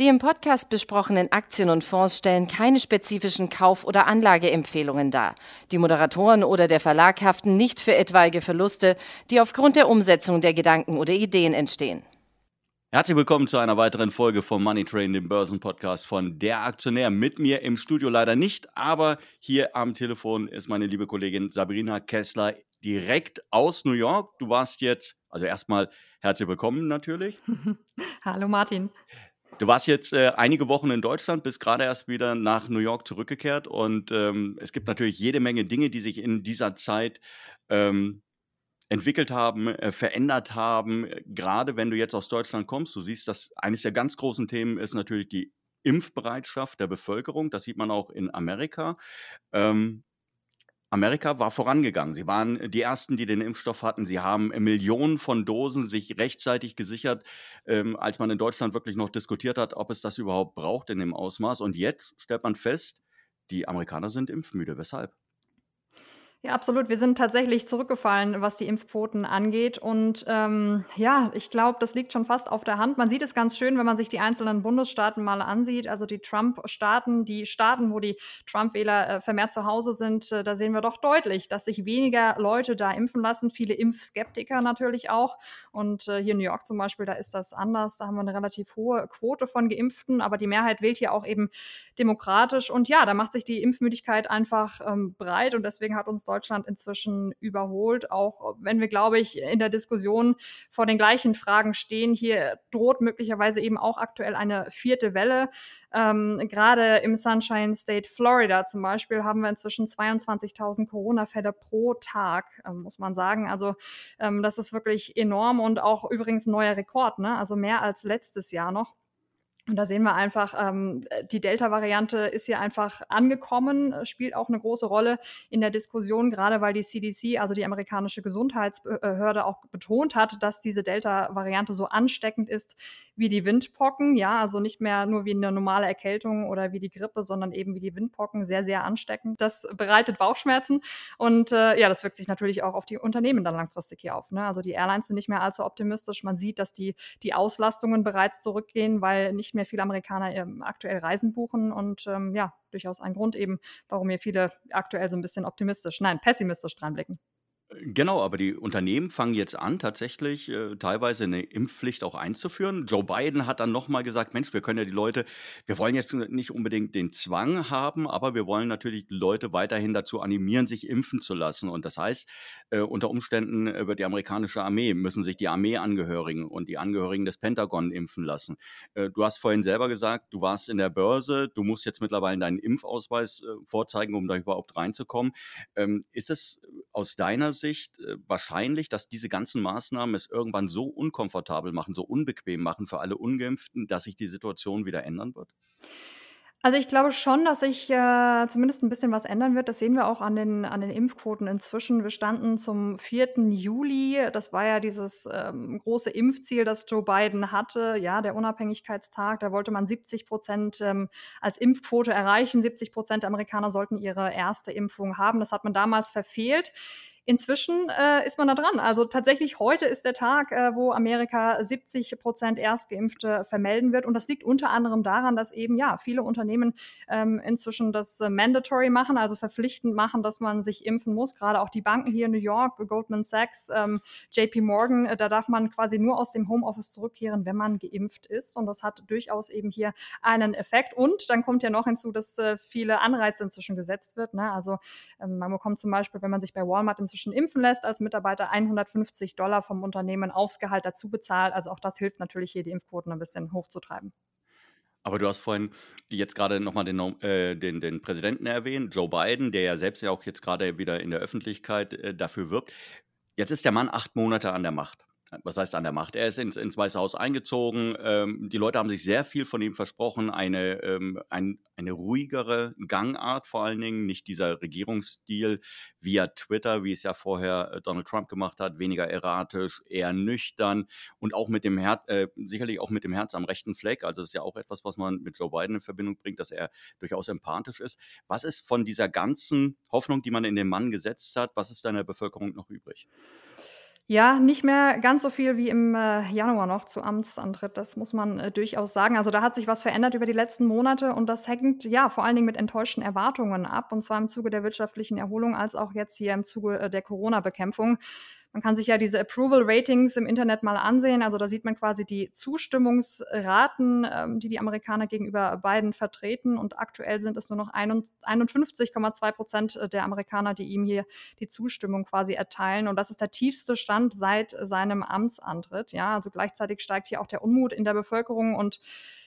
Die im Podcast besprochenen Aktien und Fonds stellen keine spezifischen Kauf- oder Anlageempfehlungen dar. Die Moderatoren oder der Verlag haften nicht für etwaige Verluste, die aufgrund der Umsetzung der Gedanken oder Ideen entstehen. Herzlich willkommen zu einer weiteren Folge vom Money Train, dem Börsenpodcast von Der Aktionär. Mit mir im Studio leider nicht, aber hier am Telefon ist meine liebe Kollegin Sabrina Kessler direkt aus New York. Du warst jetzt, also erstmal herzlich willkommen natürlich. Hallo Martin. Du warst jetzt äh, einige Wochen in Deutschland, bist gerade erst wieder nach New York zurückgekehrt und ähm, es gibt natürlich jede Menge Dinge, die sich in dieser Zeit ähm, entwickelt haben, äh, verändert haben. Gerade wenn du jetzt aus Deutschland kommst, du siehst, dass eines der ganz großen Themen ist natürlich die Impfbereitschaft der Bevölkerung. Das sieht man auch in Amerika. Ähm, Amerika war vorangegangen. Sie waren die Ersten, die den Impfstoff hatten. Sie haben Millionen von Dosen sich rechtzeitig gesichert, ähm, als man in Deutschland wirklich noch diskutiert hat, ob es das überhaupt braucht in dem Ausmaß. Und jetzt stellt man fest, die Amerikaner sind impfmüde. Weshalb? Ja, absolut. Wir sind tatsächlich zurückgefallen, was die Impfquoten angeht. Und ähm, ja, ich glaube, das liegt schon fast auf der Hand. Man sieht es ganz schön, wenn man sich die einzelnen Bundesstaaten mal ansieht. Also die Trump-Staaten, die Staaten, wo die Trump-Wähler äh, vermehrt zu Hause sind, äh, da sehen wir doch deutlich, dass sich weniger Leute da impfen lassen. Viele Impfskeptiker natürlich auch. Und äh, hier in New York zum Beispiel, da ist das anders. Da haben wir eine relativ hohe Quote von Geimpften, aber die Mehrheit wählt hier auch eben demokratisch. Und ja, da macht sich die Impfmüdigkeit einfach ähm, breit und deswegen hat uns Deutschland Deutschland inzwischen überholt, auch wenn wir, glaube ich, in der Diskussion vor den gleichen Fragen stehen. Hier droht möglicherweise eben auch aktuell eine vierte Welle. Ähm, Gerade im Sunshine State Florida zum Beispiel haben wir inzwischen 22.000 Corona-Fälle pro Tag, ähm, muss man sagen. Also ähm, das ist wirklich enorm und auch übrigens ein neuer Rekord, ne? also mehr als letztes Jahr noch. Und da sehen wir einfach, ähm, die Delta-Variante ist hier einfach angekommen, spielt auch eine große Rolle in der Diskussion, gerade weil die CDC, also die amerikanische Gesundheitsbehörde, auch betont hat, dass diese Delta-Variante so ansteckend ist wie die Windpocken. Ja, also nicht mehr nur wie eine normale Erkältung oder wie die Grippe, sondern eben wie die Windpocken, sehr, sehr ansteckend. Das bereitet Bauchschmerzen und äh, ja, das wirkt sich natürlich auch auf die Unternehmen dann langfristig hier auf. Ne? Also die Airlines sind nicht mehr allzu optimistisch. Man sieht, dass die, die Auslastungen bereits zurückgehen, weil nicht mehr viele Amerikaner ähm, aktuell Reisen buchen und ähm, ja, durchaus ein Grund eben, warum hier viele aktuell so ein bisschen optimistisch, nein, pessimistisch dranblicken. Genau, aber die Unternehmen fangen jetzt an, tatsächlich äh, teilweise eine Impfpflicht auch einzuführen. Joe Biden hat dann nochmal gesagt, Mensch, wir können ja die Leute, wir wollen jetzt nicht unbedingt den Zwang haben, aber wir wollen natürlich die Leute weiterhin dazu animieren, sich impfen zu lassen. Und das heißt, äh, unter Umständen äh, wird die amerikanische Armee, müssen sich die Armeeangehörigen und die Angehörigen des Pentagon impfen lassen. Äh, du hast vorhin selber gesagt, du warst in der Börse, du musst jetzt mittlerweile deinen Impfausweis äh, vorzeigen, um da überhaupt reinzukommen. Ähm, ist es aus deiner Sicht äh, wahrscheinlich, dass diese ganzen Maßnahmen es irgendwann so unkomfortabel machen, so unbequem machen für alle Ungeimpften, dass sich die Situation wieder ändern wird? Also, ich glaube schon, dass sich, äh, zumindest ein bisschen was ändern wird. Das sehen wir auch an den an den Impfquoten inzwischen. Wir standen zum 4. Juli. Das war ja dieses, ähm, große Impfziel, das Joe Biden hatte, ja, der Unabhängigkeitstag. Da wollte man 70% ähm, als Impfquote erreichen. 70 der Amerikaner sollten ihre erste Impfung haben. Das hat man damals verfehlt. Inzwischen äh, ist man da dran. Also tatsächlich heute ist der Tag, äh, wo Amerika 70 Prozent Erstgeimpfte vermelden wird. Und das liegt unter anderem daran, dass eben ja viele Unternehmen ähm, inzwischen das äh, mandatory machen, also verpflichtend machen, dass man sich impfen muss. Gerade auch die Banken hier in New York, Goldman Sachs, ähm, JP Morgan, äh, da darf man quasi nur aus dem Homeoffice zurückkehren, wenn man geimpft ist. Und das hat durchaus eben hier einen Effekt. Und dann kommt ja noch hinzu, dass äh, viele Anreize inzwischen gesetzt wird. Ne? Also ähm, man bekommt zum Beispiel, wenn man sich bei Walmart inzwischen inzwischen impfen lässt als Mitarbeiter, 150 Dollar vom Unternehmen aufs Gehalt dazu bezahlt. Also auch das hilft natürlich hier, die Impfquoten ein bisschen hochzutreiben. Aber du hast vorhin jetzt gerade nochmal den, äh, den, den Präsidenten erwähnt, Joe Biden, der ja selbst ja auch jetzt gerade wieder in der Öffentlichkeit äh, dafür wirbt. Jetzt ist der Mann acht Monate an der Macht was heißt an der Macht? Er ist ins, ins Weiße Haus eingezogen. Ähm, die Leute haben sich sehr viel von ihm versprochen. Eine, ähm, ein, eine ruhigere Gangart vor allen Dingen, nicht dieser Regierungsstil via Twitter, wie es ja vorher äh, Donald Trump gemacht hat, weniger erratisch, eher nüchtern und auch mit dem Herz, äh, sicherlich auch mit dem Herz am rechten Fleck. Also das ist ja auch etwas, was man mit Joe Biden in Verbindung bringt, dass er durchaus empathisch ist. Was ist von dieser ganzen Hoffnung, die man in den Mann gesetzt hat, was ist deiner Bevölkerung noch übrig? Ja, nicht mehr ganz so viel wie im, äh, Januar noch zu Amtsantritt, das muss man, äh, durchaus sagen. Also, da hat sich was verändert über die letzten Monate und das hängt, ja, vor allen Dingen mit enttäuschten Erwartungen ab, und zwar im Zuge der wirtschaftlichen Erholung als auch jetzt hier im Zuge, äh, der Corona-Bekämpfung. Man kann sich ja diese Approval Ratings im Internet mal ansehen. Also da sieht man quasi die Zustimmungsraten, ähm, die die Amerikaner gegenüber Biden vertreten. Und aktuell sind es nur noch 51,2 Prozent der Amerikaner, die ihm hier die Zustimmung quasi erteilen. Und das ist der tiefste Stand seit seinem Amtsantritt. Ja, also gleichzeitig steigt hier auch der Unmut in der Bevölkerung und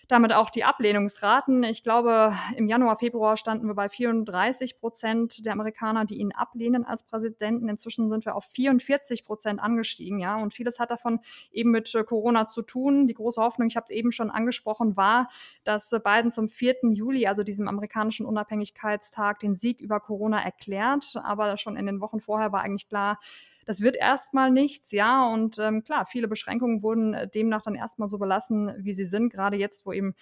damit auch die Ablehnungsraten. Ich glaube, im Januar, Februar standen wir bei 34 Prozent der Amerikaner, die ihn ablehnen als Präsidenten. Inzwischen sind wir auf 44 Prozent angestiegen, ja. Und vieles hat davon eben mit äh, Corona zu tun. Die große Hoffnung, ich habe es eben schon angesprochen, war, dass Biden zum 4. Juli, also diesem amerikanischen Unabhängigkeitstag, den Sieg über Corona erklärt. Aber schon in den Wochen vorher war eigentlich klar, das wird erstmal nichts, ja. Und ähm, klar, viele Beschränkungen wurden äh, demnach dann erstmal so belassen, wie sie sind, gerade jetzt, wo eben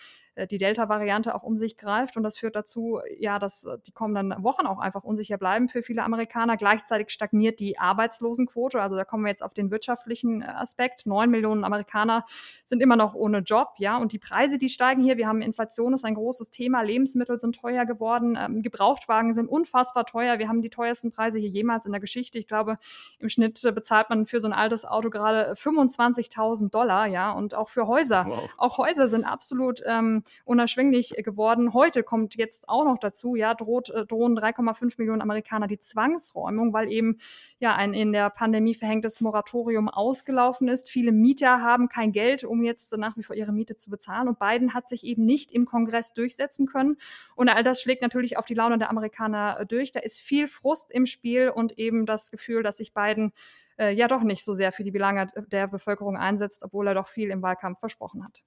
die Delta-Variante auch um sich greift. Und das führt dazu, ja, dass äh, die kommenden Wochen auch einfach unsicher bleiben für viele Amerikaner. Gleichzeitig stagniert die Arbeitslosenquote. Also da kommen wir jetzt auf den wirtschaftlichen äh, Aspekt. Neun Millionen Amerikaner sind immer noch ohne Job, ja. Und die Preise, die steigen hier. Wir haben Inflation, ist ein großes Thema. Lebensmittel sind teuer geworden. Ähm, Gebrauchtwagen sind unfassbar teuer. Wir haben die teuersten Preise hier jemals in der Geschichte. Ich glaube, im Schnitt bezahlt man für so ein altes Auto gerade 25.000 Dollar, ja. Und auch für Häuser. Wow. Auch Häuser sind absolut ähm, unerschwinglich geworden. Heute kommt jetzt auch noch dazu, ja, droht, äh, drohen 3,5 Millionen Amerikaner die Zwangsräumung, weil eben ja ein in der Pandemie verhängtes Moratorium ausgelaufen ist. Viele Mieter haben kein Geld, um jetzt nach wie vor ihre Miete zu bezahlen. Und Biden hat sich eben nicht im Kongress durchsetzen können. Und all das schlägt natürlich auf die Laune der Amerikaner äh, durch. Da ist viel Frust im Spiel und eben das Gefühl, dass sich Biden äh, ja doch nicht so sehr für die Belange der Bevölkerung einsetzt, obwohl er doch viel im Wahlkampf versprochen hat.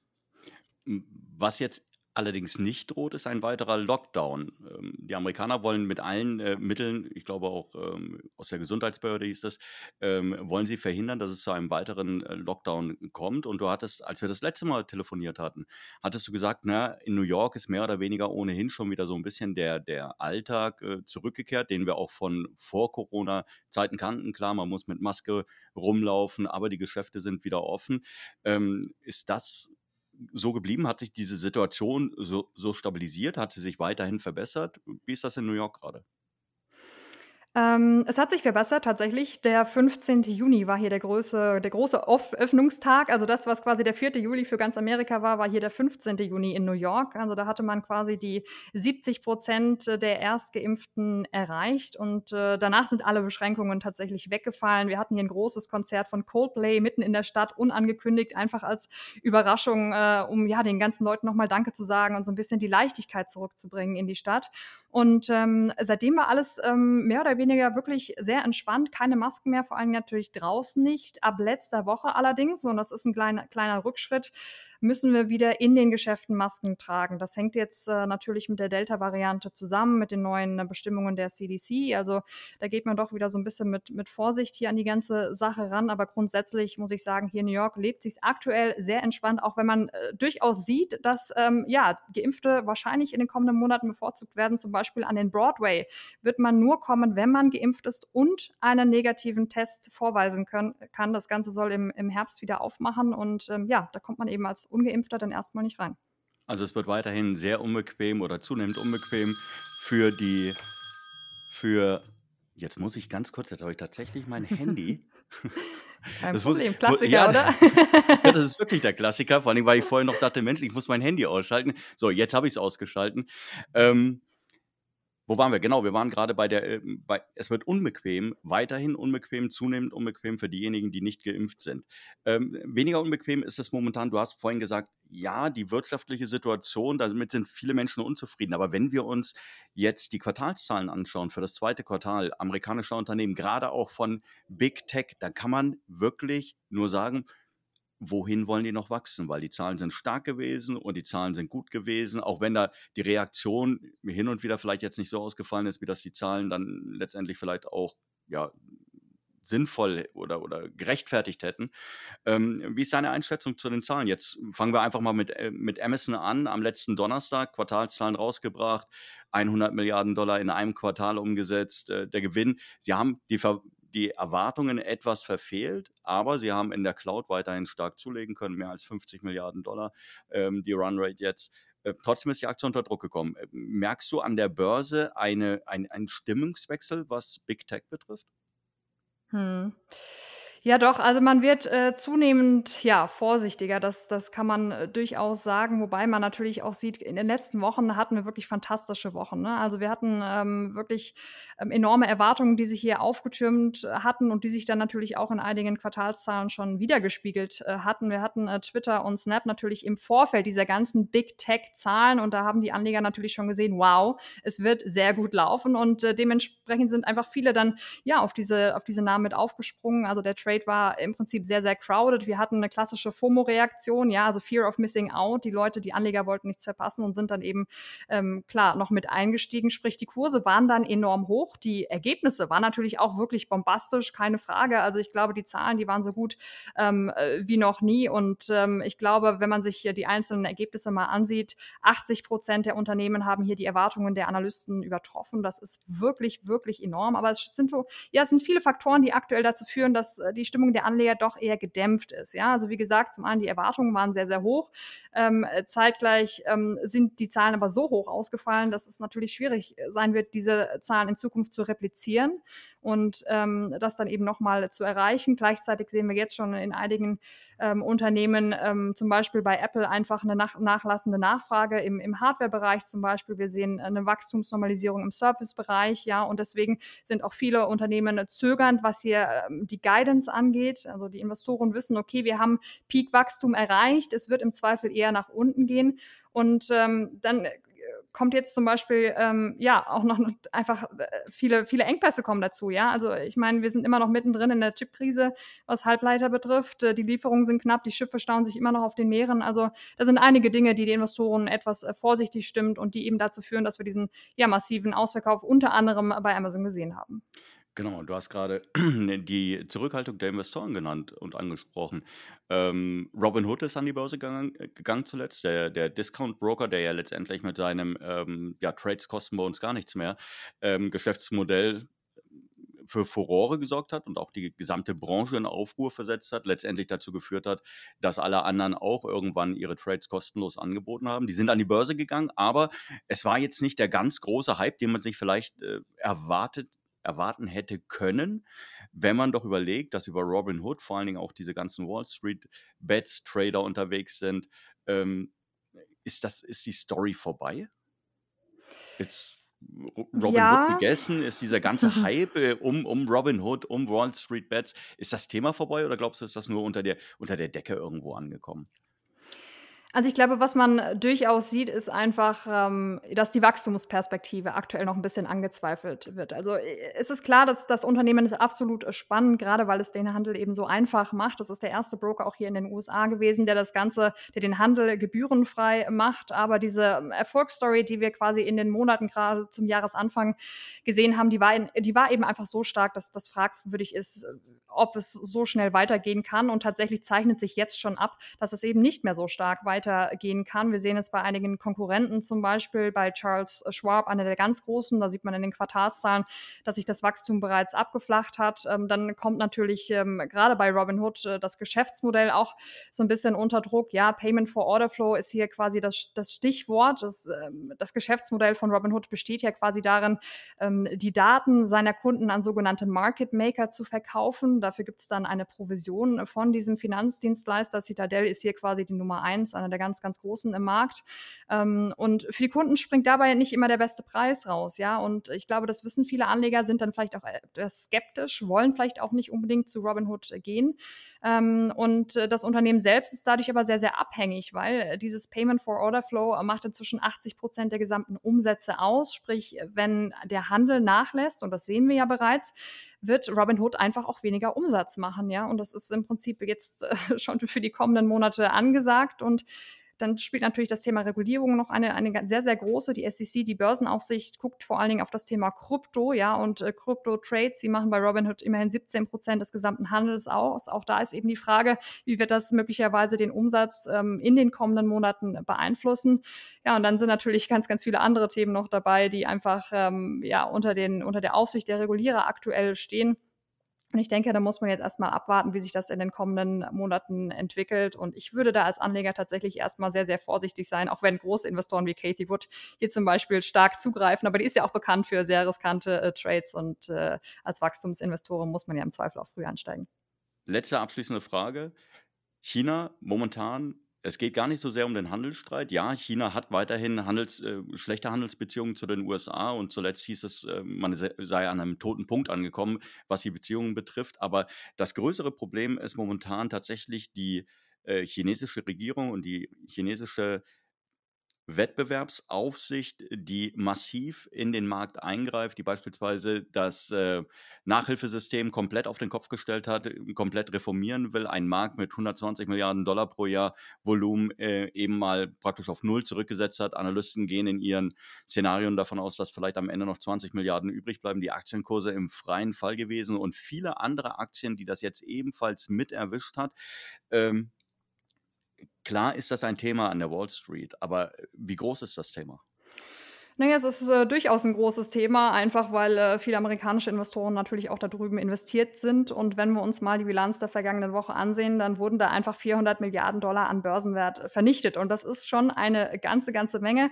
Was jetzt allerdings nicht droht, ist ein weiterer Lockdown. Ähm, die Amerikaner wollen mit allen äh, Mitteln, ich glaube auch ähm, aus der Gesundheitsbehörde hieß das, ähm, wollen sie verhindern, dass es zu einem weiteren äh, Lockdown kommt. Und du hattest, als wir das letzte Mal telefoniert hatten, hattest du gesagt, na, in New York ist mehr oder weniger ohnehin schon wieder so ein bisschen der, der Alltag äh, zurückgekehrt, den wir auch von vor Corona-Zeiten kannten. Klar, man muss mit Maske rumlaufen, aber die Geschäfte sind wieder offen. Ähm, ist das so geblieben? Hat sich diese Situation so, so stabilisiert? Hat sie sich weiterhin verbessert? Wie ist das in New York gerade? Ähm, es hat sich verbessert tatsächlich. Der 15. Juni war hier der große der große Öffnungstag. Also das, was quasi der 4. Juli für ganz Amerika war, war hier der 15. Juni in New York. Also da hatte man quasi die 70 Prozent der Erstgeimpften erreicht und äh, danach sind alle Beschränkungen tatsächlich weggefallen. Wir hatten hier ein großes Konzert von Coldplay mitten in der Stadt, unangekündigt, einfach als Überraschung, äh, um ja den ganzen Leuten nochmal Danke zu sagen und so ein bisschen die Leichtigkeit zurückzubringen in die Stadt. Und ähm, seitdem war alles ähm, mehr oder weniger wirklich sehr entspannt. Keine Masken mehr, vor allem natürlich draußen nicht. Ab letzter Woche allerdings, und das ist ein kleiner, kleiner Rückschritt, müssen wir wieder in den Geschäften Masken tragen. Das hängt jetzt äh, natürlich mit der Delta-Variante zusammen, mit den neuen äh, Bestimmungen der CDC. Also da geht man doch wieder so ein bisschen mit, mit Vorsicht hier an die ganze Sache ran. Aber grundsätzlich muss ich sagen, hier in New York lebt sich aktuell sehr entspannt, auch wenn man äh, durchaus sieht, dass ähm, ja, Geimpfte wahrscheinlich in den kommenden Monaten bevorzugt werden. Zum Beispiel an den Broadway wird man nur kommen, wenn man geimpft ist und einen negativen Test vorweisen können, kann. Das Ganze soll im, im Herbst wieder aufmachen und ähm, ja, da kommt man eben als Ungeimpfter dann erstmal nicht rein. Also es wird weiterhin sehr unbequem oder zunehmend unbequem für die, für, jetzt muss ich ganz kurz, jetzt habe ich tatsächlich mein Handy. Kein das Problem, muss, Klassiker, ja, oder? ja, das ist wirklich der Klassiker, vor allem, weil ich vorher noch dachte, Mensch, ich muss mein Handy ausschalten. So, jetzt habe ich es ausgeschalten. Ähm, wo waren wir? Genau, wir waren gerade bei der, äh, bei, es wird unbequem, weiterhin unbequem, zunehmend unbequem für diejenigen, die nicht geimpft sind. Ähm, weniger unbequem ist es momentan, du hast vorhin gesagt, ja, die wirtschaftliche Situation, damit sind viele Menschen unzufrieden. Aber wenn wir uns jetzt die Quartalszahlen anschauen für das zweite Quartal amerikanischer Unternehmen, gerade auch von Big Tech, dann kann man wirklich nur sagen, wohin wollen die noch wachsen? Weil die Zahlen sind stark gewesen und die Zahlen sind gut gewesen, auch wenn da die Reaktion hin und wieder vielleicht jetzt nicht so ausgefallen ist, wie dass die Zahlen dann letztendlich vielleicht auch ja, sinnvoll oder, oder gerechtfertigt hätten. Ähm, wie ist deine Einschätzung zu den Zahlen? Jetzt fangen wir einfach mal mit, äh, mit Amazon an. Am letzten Donnerstag Quartalszahlen rausgebracht, 100 Milliarden Dollar in einem Quartal umgesetzt, äh, der Gewinn. Sie haben die, Ver die Erwartungen etwas verfehlt, aber sie haben in der Cloud weiterhin stark zulegen können, mehr als 50 Milliarden Dollar, ähm, die Runrate jetzt. Äh, trotzdem ist die Aktie unter Druck gekommen. Äh, merkst du an der Börse eine, ein, einen Stimmungswechsel, was Big Tech betrifft? Hm. Ja doch, also man wird, äh, zunehmend, ja, vorsichtiger. Das das kann man, äh, durchaus sagen, wobei man natürlich auch sieht, in den letzten Wochen hatten wir wirklich fantastische Wochen, ne? Also, wir hatten, ähm, wirklich, ähm, enorme Erwartungen, die sich hier aufgetürmt äh, hatten und die sich dann natürlich auch in einigen Quartalszahlen schon widergespiegelt, äh, hatten. Wir hatten, äh, Twitter und Snap natürlich im Vorfeld dieser ganzen Big Tech-Zahlen und da haben die Anleger natürlich schon gesehen: „Wow, es wird sehr gut laufen“ und, dementsprechend sind einfach viele dann, ja, auf diese auf diese Namen mit aufgesprungen. Also, der Trade war im Prinzip sehr, sehr crowded. Wir hatten eine klassische FOMO-Reaktion, ja, also Fear of Missing Out. Die Leute, die Anleger wollten nichts verpassen und sind dann eben, ähm, klar, noch mit eingestiegen. Sprich, die Kurse waren dann enorm hoch. Die Ergebnisse waren natürlich auch wirklich bombastisch, keine Frage. Also ich glaube, die Zahlen, die waren so gut ähm, äh, wie noch nie. Und ähm, ich glaube, wenn man sich hier die einzelnen Ergebnisse mal ansieht, 80 Prozent der Unternehmen haben hier die Erwartungen der Analysten übertroffen. Das ist wirklich, wirklich enorm. Aber es sind so, ja, es sind viele Faktoren, die aktuell dazu führen, dass äh, die Stimmung der Anleger doch eher gedämpft ist. Ja, also wie gesagt, zum einen die Erwartungen waren sehr, sehr hoch. Ähm, zeitgleich ähm, sind die Zahlen aber so hoch ausgefallen, dass es natürlich schwierig sein wird, diese Zahlen in Zukunft zu replizieren und ähm, das dann eben nochmal zu erreichen. Gleichzeitig sehen wir jetzt schon in einigen ähm, Unternehmen, ähm, zum Beispiel bei Apple, einfach eine nach nachlassende Nachfrage im, im Hardware-Bereich zum Beispiel. Wir sehen eine Wachstumsnormalisierung im Service-Bereich, ja, und deswegen sind auch viele Unternehmen zögernd, was hier ähm, die Guidance angeht. Also die Investoren wissen, okay, wir haben Peak-Wachstum erreicht, es wird im Zweifel eher nach unten gehen. Und ähm, dann kommt jetzt zum Beispiel ähm, ja auch noch einfach äh, viele, viele Engpässe kommen dazu, ja. Also ich meine, wir sind immer noch mittendrin in der Chipkrise, was Halbleiter betrifft. Äh, die Lieferungen sind knapp, die Schiffe stauen sich immer noch auf den Meeren. Also da sind einige Dinge, die die Investoren etwas äh, vorsichtig stimmt und die eben dazu führen, dass wir diesen ja massiven Ausverkauf unter anderem bei Amazon gesehen haben. Genau, du hast gerade die Zurückhaltung der Investoren genannt und angesprochen. Ähm, Robinhood ist an die Börse gegangen, äh, gegangen zuletzt, der, der Discount-Broker, der ja letztendlich mit seinem, ähm, ja, Trades kosten bei uns gar nichts mehr, ähm, Geschäftsmodell für Furore gesorgt hat und auch die gesamte Branche in Aufruhr versetzt hat, letztendlich dazu geführt hat, dass alle anderen auch irgendwann ihre Trades kostenlos angeboten haben. Die sind an die Börse gegangen, aber es war jetzt nicht der ganz große Hype, den man sich vielleicht äh, erwartet erwarten hätte können, wenn man doch überlegt, dass über Robin Hood vor allen Dingen auch diese ganzen Wall Street Bets Trader unterwegs sind. Ähm, ist das, ist die Story vorbei? Ist Robin ja. Hood gegessen? Ist dieser ganze Hype äh, um, um Robin Hood, um Wall Street Bets, ist das Thema vorbei oder glaubst du, ist das nur unter der, unter der Decke irgendwo angekommen? Also ich glaube, was man durchaus sieht, ist einfach, ähm, dass die Wachstumsperspektive aktuell noch ein bisschen angezweifelt wird. Also äh, es ist klar, dass das Unternehmen ist absolut spannend, gerade weil es den Handel eben so einfach macht. Das ist der erste Broker auch hier in den USA gewesen, der das Ganze, der den Handel gebührenfrei macht. Aber diese ähm, Erfolgsstory, die wir quasi in den Monaten gerade zum Jahresanfang gesehen haben, die war, in, die war eben einfach so stark, dass das fragwürdig ist, ob es so schnell weitergehen kann. Und tatsächlich zeichnet sich jetzt schon ab, dass es eben nicht mehr so stark weitergehen kann. Wir sehen es bei einigen Konkurrenten, zum Beispiel bei Charles Schwab, einer der ganz großen. Da sieht man in den Quartalszahlen, dass sich das Wachstum bereits abgeflacht hat. Ähm, dann kommt natürlich ähm, gerade bei Robinhood äh, das Geschäftsmodell auch so ein bisschen unter Druck. Ja, Payment for Order Flow ist hier quasi das, das Stichwort. Das, ähm, das Geschäftsmodell von Robinhood besteht ja quasi darin, ähm, die Daten seiner Kunden an sogenannte Market Maker zu verkaufen. Dafür gibt es dann eine Provision von diesem Finanzdienstleister. Citadel ist hier quasi die Nummer eins, der ganz, ganz großen im Markt. Ähm, und für die Kunden springt dabei nicht immer der beste Preis raus, ja. Und ich glaube, das wissen viele Anleger, sind dann vielleicht auch etwas skeptisch, wollen vielleicht auch nicht unbedingt zu Robinhood gehen. Ähm, und äh, das Unternehmen selbst ist dadurch aber sehr, sehr abhängig, weil äh, dieses Payment for Order Flow macht inzwischen 80 Prozent der gesamten Umsätze aus. Sprich, wenn der Handel nachlässt, und das sehen wir ja bereits, wird Robinhood einfach auch weniger Umsatz machen, ja. Und das ist im Prinzip jetzt äh, schon für die kommenden Monate angesagt. Und dann spielt natürlich das Thema Regulierung noch eine, eine sehr, sehr große. Die SEC, die Börsenaufsicht, guckt vor allen Dingen auf das Thema Krypto, ja, und äh, Krypto-Trades, sie machen bei Robinhood immerhin 17 Prozent des gesamten Handels aus. Auch da ist eben die Frage, wie wird das möglicherweise den Umsatz ähm, in den kommenden Monaten beeinflussen? Ja, und dann sind natürlich ganz, ganz viele andere Themen noch dabei, die einfach ähm, ja, unter, den, unter der Aufsicht der Regulierer aktuell stehen. Und ich denke, da muss man jetzt erstmal abwarten, wie sich das in den kommenden Monaten entwickelt. Und ich würde da als Anleger tatsächlich erstmal sehr, sehr vorsichtig sein, auch wenn große Investoren wie Kathy Wood hier zum Beispiel stark zugreifen. Aber die ist ja auch bekannt für sehr riskante äh, Trades und äh, als Wachstumsinvestoren muss man ja im Zweifel auch früh ansteigen. Letzte abschließende Frage. China momentan es geht gar nicht so sehr um den Handelsstreit. Ja, China hat weiterhin Handels, äh, schlechte Handelsbeziehungen zu den USA und zuletzt hieß es, äh, man sei an einem toten Punkt angekommen, was die Beziehungen betrifft. Aber das größere Problem ist momentan tatsächlich die äh, chinesische Regierung und die chinesische Wettbewerbsaufsicht, die massiv in den Markt eingreift, die beispielsweise das äh, Nachhilfesystem komplett auf den Kopf gestellt hat, komplett reformieren will, einen Markt mit 120 Milliarden Dollar pro Jahr Volumen äh, eben mal praktisch auf Null zurückgesetzt hat. Analysten gehen in ihren Szenarien davon aus, dass vielleicht am Ende noch 20 Milliarden übrig bleiben. Die Aktienkurse im freien Fall gewesen und viele andere Aktien, die das jetzt ebenfalls mit erwischt hat. Ähm, Klar ist das ein Thema an der Wall Street, aber äh, wie groß ist das Thema? Naja, es ist äh, durchaus ein großes Thema, einfach weil äh, viele amerikanische Investoren natürlich auch da drüben investiert sind. Und wenn wir uns mal die Bilanz der vergangenen Woche ansehen, dann wurden da einfach 400 Milliarden Dollar an Börsenwert vernichtet. Und das ist schon eine ganze, ganze Menge.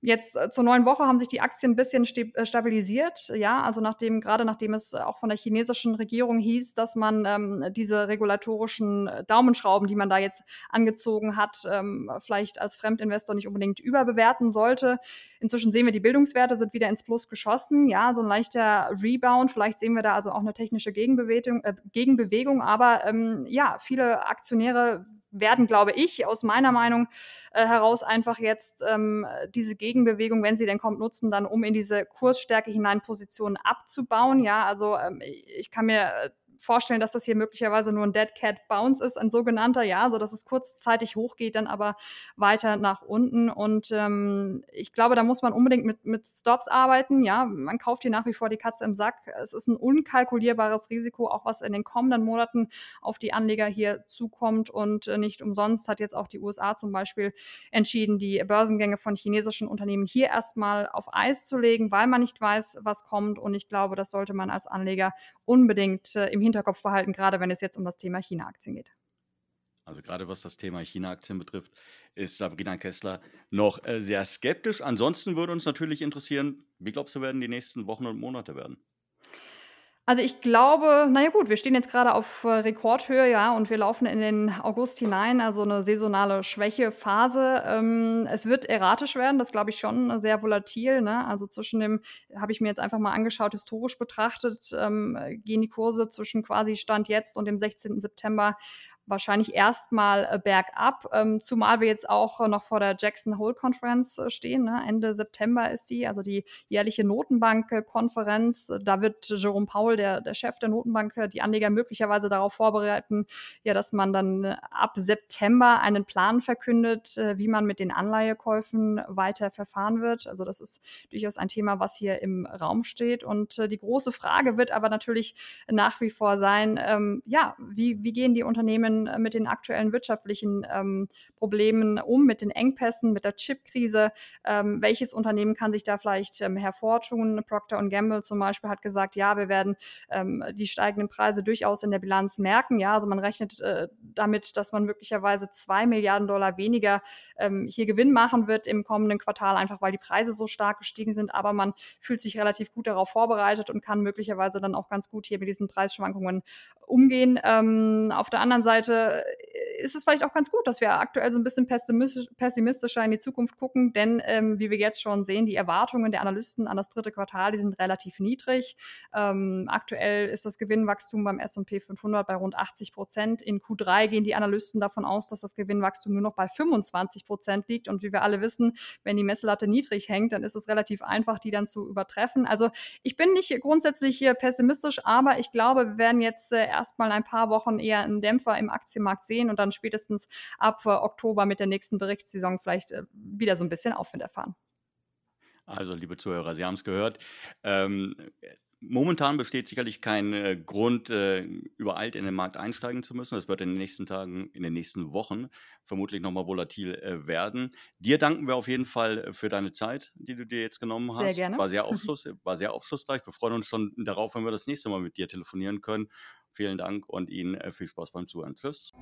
Jetzt äh, zur neuen Woche haben sich die Aktien ein bisschen äh, stabilisiert. Ja, also nachdem, gerade nachdem es auch von der chinesischen Regierung hieß, dass man ähm, diese regulatorischen äh, Daumenschrauben, die man da jetzt angezogen hat, ähm, vielleicht als Fremdinvestor nicht unbedingt überbewerten sollte. Inzwischen sehen wir, die Bildungswerte sind wieder ins Plus geschossen. Ja, so ein leichter Rebound. Vielleicht sehen wir da also auch eine technische Gegenbewegung, äh, Gegenbewegung. Aber ähm, ja, viele Aktionäre werden, glaube ich, aus meiner Meinung äh, heraus einfach jetzt ähm, diese Gegenbewegung, wenn sie denn kommt, nutzen, dann um in diese Kursstärke hinein Positionen abzubauen. Ja, also ähm, ich kann mir äh, vorstellen, dass das hier möglicherweise nur ein Dead Cat Bounce ist, ein sogenannter, ja, so dass es kurzzeitig hochgeht, dann aber weiter nach unten. Und ähm, ich glaube, da muss man unbedingt mit, mit Stops arbeiten. Ja, man kauft hier nach wie vor die Katze im Sack. Es ist ein unkalkulierbares Risiko, auch was in den kommenden Monaten auf die Anleger hier zukommt. Und äh, nicht umsonst hat jetzt auch die USA zum Beispiel entschieden, die Börsengänge von chinesischen Unternehmen hier erstmal auf Eis zu legen, weil man nicht weiß, was kommt. Und ich glaube, das sollte man als Anleger unbedingt äh, im Hinterkopf behalten, gerade wenn es jetzt um das Thema China-Aktien geht. Also gerade was das Thema China-Aktien betrifft, ist Sabrina Kessler noch äh, sehr skeptisch. Ansonsten würde uns natürlich interessieren, wie glaubst du, werden die nächsten Wochen und Monate werden? Also ich glaube, naja gut, wir stehen jetzt gerade auf äh, Rekordhöhe, ja, und wir laufen in den August hinein, also eine saisonale Schwächephase. Ähm, es wird erratisch werden, das glaube ich schon, sehr volatil. Ne? Also zwischen dem, habe ich mir jetzt einfach mal angeschaut, historisch betrachtet, ähm, gehen die Kurse zwischen quasi Stand jetzt und dem 16. September wahrscheinlich erstmal äh, bergab, ähm, zumal wir jetzt auch äh, noch vor der Jackson Hole Conference äh, stehen. Ne? Ende September ist sie, also die jährliche Notenbank-Konferenz. Da wird Jerome Powell, der, der Chef der Notenbank, die Anleger möglicherweise darauf vorbereiten, ja, dass man dann ab September einen Plan verkündet, wie man mit den Anleihekäufen weiter verfahren wird. Also das ist durchaus ein Thema, was hier im Raum steht. Und die große Frage wird aber natürlich nach wie vor sein, ähm, ja, wie, wie gehen die Unternehmen äh, mit den aktuellen wirtschaftlichen ähm, Problemen um, mit den Engpässen, mit der Chipkrise. Ähm, welches Unternehmen kann sich da vielleicht ähm, hervortun? Procter Gamble zum Beispiel hat gesagt, ja, wir werden ähm, die steigenden Preise durchaus in der Bilanz merken. Ja, also man rechnet äh, damit, dass man möglicherweise zwei Milliarden Dollar weniger ähm, hier Gewinn machen wird im kommenden Quartal, einfach weil die Preise so stark gestiegen sind. Aber man fühlt sich relativ gut darauf vorbereitet und kann möglicherweise dann auch ganz gut hier mit diesen Preisschwankungen umgehen. Ähm, auf der anderen Seite Seite äh, ist es vielleicht auch ganz gut, dass wir aktuell so ein bisschen pessimistischer in die Zukunft gucken, denn ähm, wie wir jetzt schon sehen, die Erwartungen der Analysten an das dritte Quartal, die sind relativ niedrig. Ähm, aktuell ist das Gewinnwachstum beim S&P 500 bei rund 80 Prozent. In Q3 gehen die Analysten davon aus, dass das Gewinnwachstum nur noch bei 25 Prozent liegt. Und wie wir alle wissen, wenn die Messlatte niedrig hängt, dann ist es relativ einfach, die dann zu übertreffen. Also ich bin nicht grundsätzlich hier pessimistisch, aber ich glaube, wir werden jetzt äh, erstmal ein paar Wochen eher einen Dämpfer im Aktienmarkt sehen und dann spätestens ab äh, Oktober mit der nächsten Berichtssaison vielleicht äh, wieder so ein bisschen Aufwind erfahren. Also, liebe Zuhörer, Sie haben es gehört. Ähm, Momentan besteht sicherlich kein äh, Grund, äh, übereilt in den Markt einsteigen zu müssen. Das wird in den nächsten Tagen, in den nächsten Wochen vermutlich nochmal volatil äh, werden. Dir danken wir auf jeden Fall äh, für deine Zeit, die du dir jetzt genommen hast. Sehr gerne. War sehr, aufschluss, war sehr aufschlussreich. Wir freuen uns schon darauf, wenn wir das nächste Mal mit dir telefonieren können vielen Dank und Ihnen äh, viel Spaß beim Zuhören. Tschüss.